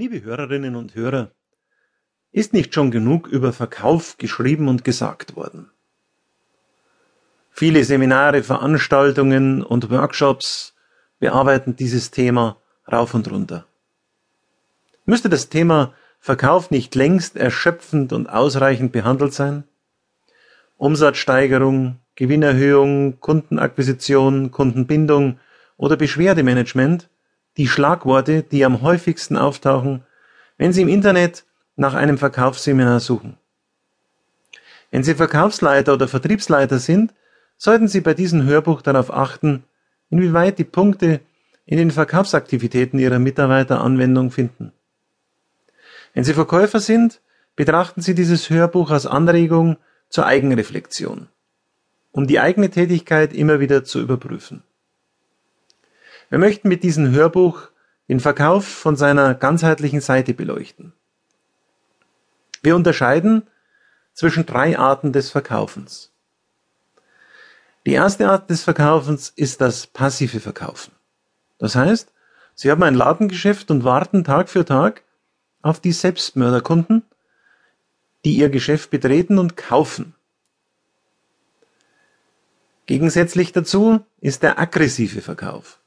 Liebe Hörerinnen und Hörer, ist nicht schon genug über Verkauf geschrieben und gesagt worden? Viele Seminare, Veranstaltungen und Workshops bearbeiten dieses Thema rauf und runter. Müsste das Thema Verkauf nicht längst erschöpfend und ausreichend behandelt sein? Umsatzsteigerung, Gewinnerhöhung, Kundenakquisition, Kundenbindung oder Beschwerdemanagement die Schlagworte, die am häufigsten auftauchen, wenn Sie im Internet nach einem Verkaufsseminar suchen. Wenn Sie Verkaufsleiter oder Vertriebsleiter sind, sollten Sie bei diesem Hörbuch darauf achten, inwieweit die Punkte in den Verkaufsaktivitäten Ihrer Mitarbeiter Anwendung finden. Wenn Sie Verkäufer sind, betrachten Sie dieses Hörbuch als Anregung zur Eigenreflexion, um die eigene Tätigkeit immer wieder zu überprüfen. Wir möchten mit diesem Hörbuch den Verkauf von seiner ganzheitlichen Seite beleuchten. Wir unterscheiden zwischen drei Arten des Verkaufens. Die erste Art des Verkaufens ist das passive Verkaufen. Das heißt, Sie haben ein Ladengeschäft und warten Tag für Tag auf die Selbstmörderkunden, die Ihr Geschäft betreten und kaufen. Gegensätzlich dazu ist der aggressive Verkauf.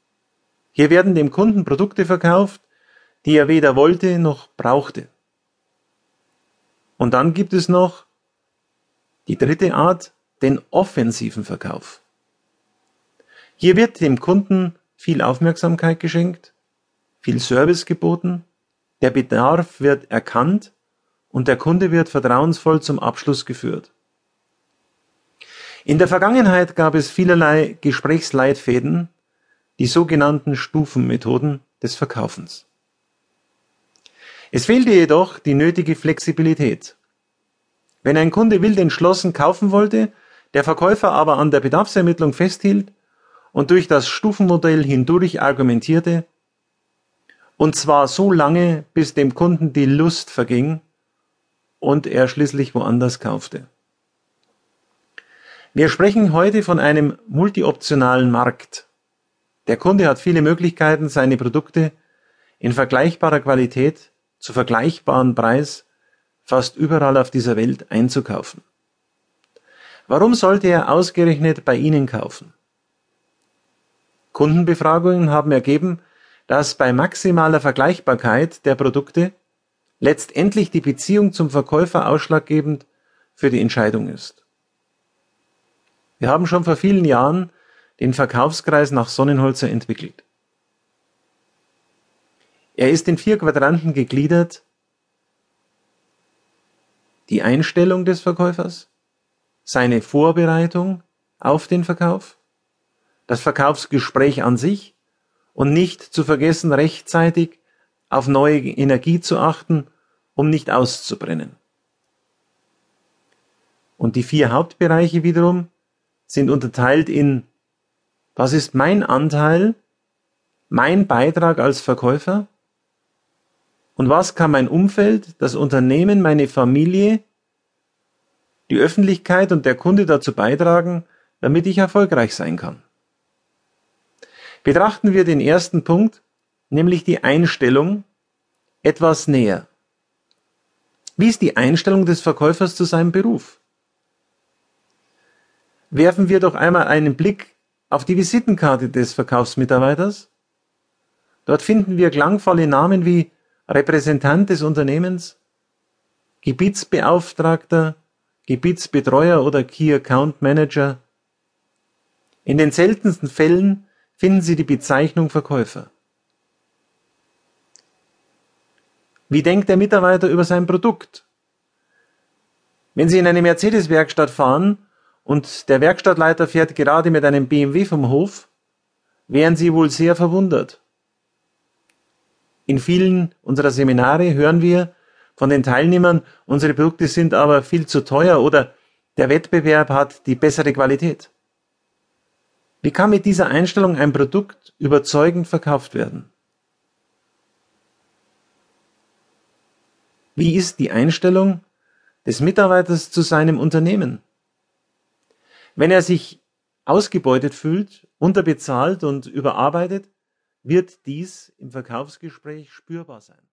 Hier werden dem Kunden Produkte verkauft, die er weder wollte noch brauchte. Und dann gibt es noch die dritte Art, den offensiven Verkauf. Hier wird dem Kunden viel Aufmerksamkeit geschenkt, viel Service geboten, der Bedarf wird erkannt und der Kunde wird vertrauensvoll zum Abschluss geführt. In der Vergangenheit gab es vielerlei Gesprächsleitfäden, die sogenannten Stufenmethoden des Verkaufens. Es fehlte jedoch die nötige Flexibilität. Wenn ein Kunde wild entschlossen kaufen wollte, der Verkäufer aber an der Bedarfsermittlung festhielt und durch das Stufenmodell hindurch argumentierte, und zwar so lange, bis dem Kunden die Lust verging und er schließlich woanders kaufte. Wir sprechen heute von einem multioptionalen Markt, der Kunde hat viele Möglichkeiten, seine Produkte in vergleichbarer Qualität zu vergleichbaren Preis fast überall auf dieser Welt einzukaufen. Warum sollte er ausgerechnet bei Ihnen kaufen? Kundenbefragungen haben ergeben, dass bei maximaler Vergleichbarkeit der Produkte letztendlich die Beziehung zum Verkäufer ausschlaggebend für die Entscheidung ist. Wir haben schon vor vielen Jahren den Verkaufskreis nach Sonnenholzer entwickelt. Er ist in vier Quadranten gegliedert. Die Einstellung des Verkäufers, seine Vorbereitung auf den Verkauf, das Verkaufsgespräch an sich und nicht zu vergessen, rechtzeitig auf neue Energie zu achten, um nicht auszubrennen. Und die vier Hauptbereiche wiederum sind unterteilt in was ist mein Anteil, mein Beitrag als Verkäufer? Und was kann mein Umfeld, das Unternehmen, meine Familie, die Öffentlichkeit und der Kunde dazu beitragen, damit ich erfolgreich sein kann? Betrachten wir den ersten Punkt, nämlich die Einstellung, etwas näher. Wie ist die Einstellung des Verkäufers zu seinem Beruf? Werfen wir doch einmal einen Blick auf die Visitenkarte des Verkaufsmitarbeiters. Dort finden wir klangvolle Namen wie Repräsentant des Unternehmens, Gebietsbeauftragter, Gebietsbetreuer oder Key Account Manager. In den seltensten Fällen finden Sie die Bezeichnung Verkäufer. Wie denkt der Mitarbeiter über sein Produkt? Wenn Sie in eine Mercedes-Werkstatt fahren und der Werkstattleiter fährt gerade mit einem BMW vom Hof, wären Sie wohl sehr verwundert. In vielen unserer Seminare hören wir von den Teilnehmern, unsere Produkte sind aber viel zu teuer oder der Wettbewerb hat die bessere Qualität. Wie kann mit dieser Einstellung ein Produkt überzeugend verkauft werden? Wie ist die Einstellung des Mitarbeiters zu seinem Unternehmen? Wenn er sich ausgebeutet fühlt, unterbezahlt und überarbeitet, wird dies im Verkaufsgespräch spürbar sein.